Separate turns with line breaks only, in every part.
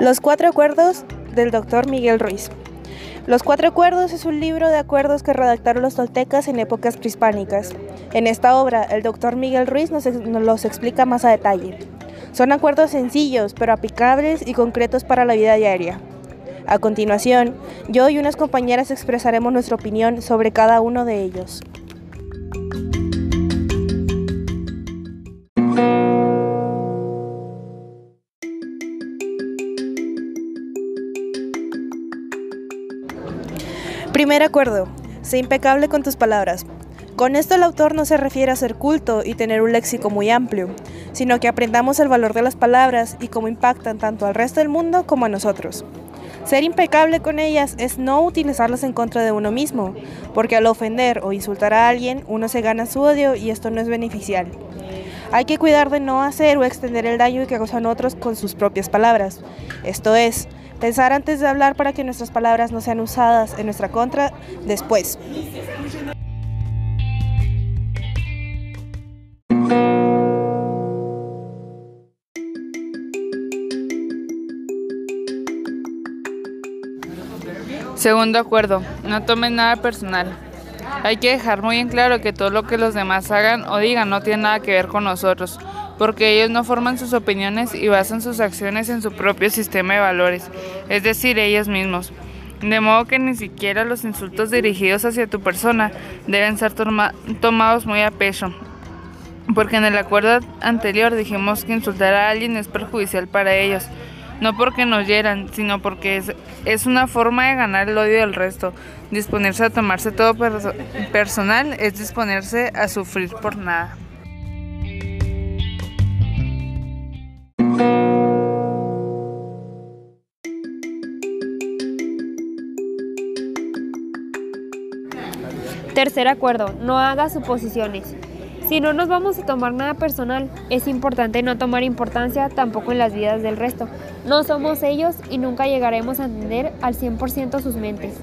Los cuatro acuerdos del doctor Miguel Ruiz. Los Cuatro Acuerdos es un libro de acuerdos que redactaron los toltecas en épocas prehispánicas. En esta obra, el doctor Miguel Ruiz nos, nos, los explica más a detalle. Son acuerdos sencillos, pero aplicables y concretos para la vida diaria. A continuación, yo y unas compañeras expresaremos nuestra opinión sobre cada uno de ellos. Primer acuerdo. Sé impecable con tus palabras. Con esto el autor no se refiere a ser culto y tener un léxico muy amplio, sino que aprendamos el valor de las palabras y cómo impactan tanto al resto del mundo como a nosotros. Ser impecable con ellas es no utilizarlas en contra de uno mismo, porque al ofender o insultar a alguien uno se gana su odio y esto no es beneficial. Hay que cuidar de no hacer o extender el daño que causan otros con sus propias palabras. Esto es, pensar antes de hablar para que nuestras palabras no sean usadas en nuestra contra después.
Segundo acuerdo, no tomen nada personal. Hay que dejar muy en claro que todo lo que los demás hagan o digan no tiene nada que ver con nosotros, porque ellos no forman sus opiniones y basan sus acciones en su propio sistema de valores, es decir, ellos mismos. De modo que ni siquiera los insultos dirigidos hacia tu persona deben ser tomados muy a pecho, porque en el acuerdo anterior dijimos que insultar a alguien es perjudicial para ellos no porque nos hieran, sino porque es, una forma de ganar el odio del resto. Disponerse a tomarse todo personal es disponerse a sufrir por nada.
Tercer acuerdo, no haga suposiciones. Si no nos vamos a tomar nada personal, es importante no tomar importancia tampoco en las vidas del resto. No somos ellos y nunca llegaremos a entender al 100% sus mentes,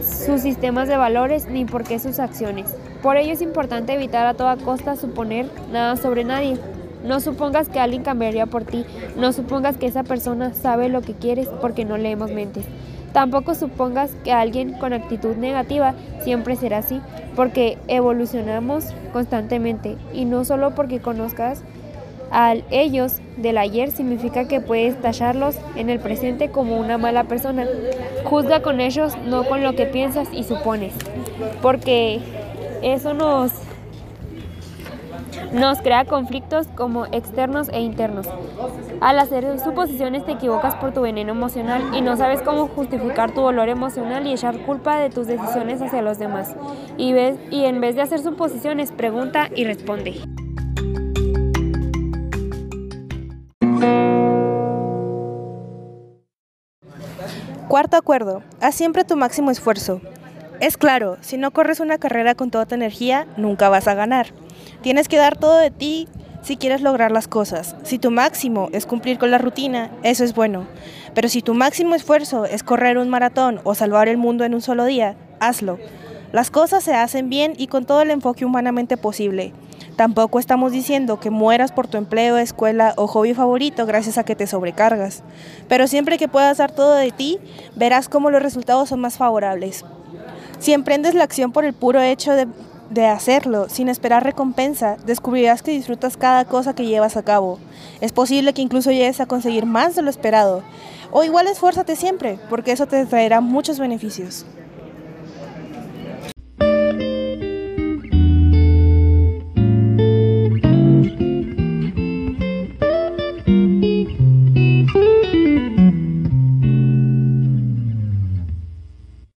sus sistemas de valores ni por qué sus acciones. Por ello es importante evitar a toda costa suponer nada sobre nadie. No supongas que alguien cambiaría por ti, no supongas que esa persona sabe lo que quieres porque no leemos mentes. Tampoco supongas que alguien con actitud negativa siempre será así, porque evolucionamos constantemente y no solo porque conozcas a ellos del ayer significa que puedes tacharlos en el presente como una mala persona. Juzga con ellos, no con lo que piensas y supones, porque eso nos nos crea conflictos como externos e internos. Al hacer suposiciones te equivocas por tu veneno emocional y no sabes cómo justificar tu dolor emocional y echar culpa de tus decisiones hacia los demás. Y, ves, y en vez de hacer suposiciones, pregunta y responde.
Cuarto acuerdo, haz siempre tu máximo esfuerzo. Es claro, si no corres una carrera con toda tu energía, nunca vas a ganar. Tienes que dar todo de ti si quieres lograr las cosas. Si tu máximo es cumplir con la rutina, eso es bueno. Pero si tu máximo esfuerzo es correr un maratón o salvar el mundo en un solo día, hazlo. Las cosas se hacen bien y con todo el enfoque humanamente posible. Tampoco estamos diciendo que mueras por tu empleo, escuela o hobby favorito gracias a que te sobrecargas. Pero siempre que puedas dar todo de ti, verás cómo los resultados son más favorables. Si emprendes la acción por el puro hecho de de hacerlo sin esperar recompensa, descubrirás que disfrutas cada cosa que llevas a cabo. Es posible que incluso llegues a conseguir más de lo esperado. O igual esfuérzate siempre, porque eso te traerá muchos beneficios.